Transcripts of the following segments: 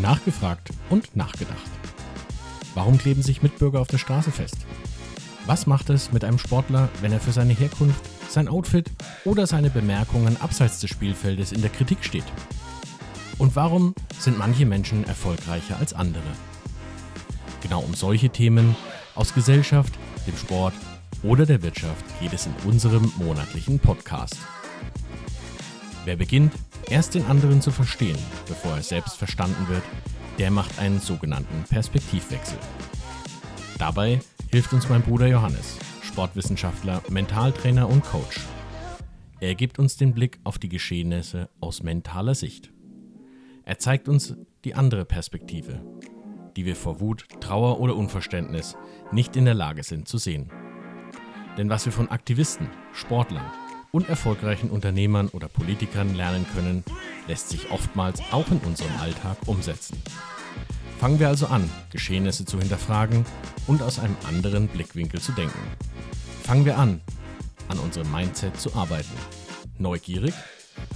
Nachgefragt und nachgedacht. Warum kleben sich Mitbürger auf der Straße fest? Was macht es mit einem Sportler, wenn er für seine Herkunft, sein Outfit oder seine Bemerkungen abseits des Spielfeldes in der Kritik steht? Und warum sind manche Menschen erfolgreicher als andere? Genau um solche Themen aus Gesellschaft, dem Sport oder der Wirtschaft geht es in unserem monatlichen Podcast. Wer beginnt, erst den anderen zu verstehen, bevor er selbst verstanden wird, der macht einen sogenannten Perspektivwechsel. Dabei hilft uns mein Bruder Johannes, Sportwissenschaftler, Mentaltrainer und Coach. Er gibt uns den Blick auf die Geschehnisse aus mentaler Sicht. Er zeigt uns die andere Perspektive, die wir vor Wut, Trauer oder Unverständnis nicht in der Lage sind zu sehen. Denn was wir von Aktivisten, Sportlern und erfolgreichen Unternehmern oder Politikern lernen können, lässt sich oftmals auch in unserem Alltag umsetzen. Fangen wir also an, Geschehnisse zu hinterfragen und aus einem anderen Blickwinkel zu denken. Fangen wir an, an unserem Mindset zu arbeiten. Neugierig?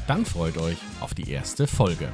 Dann freut euch auf die erste Folge.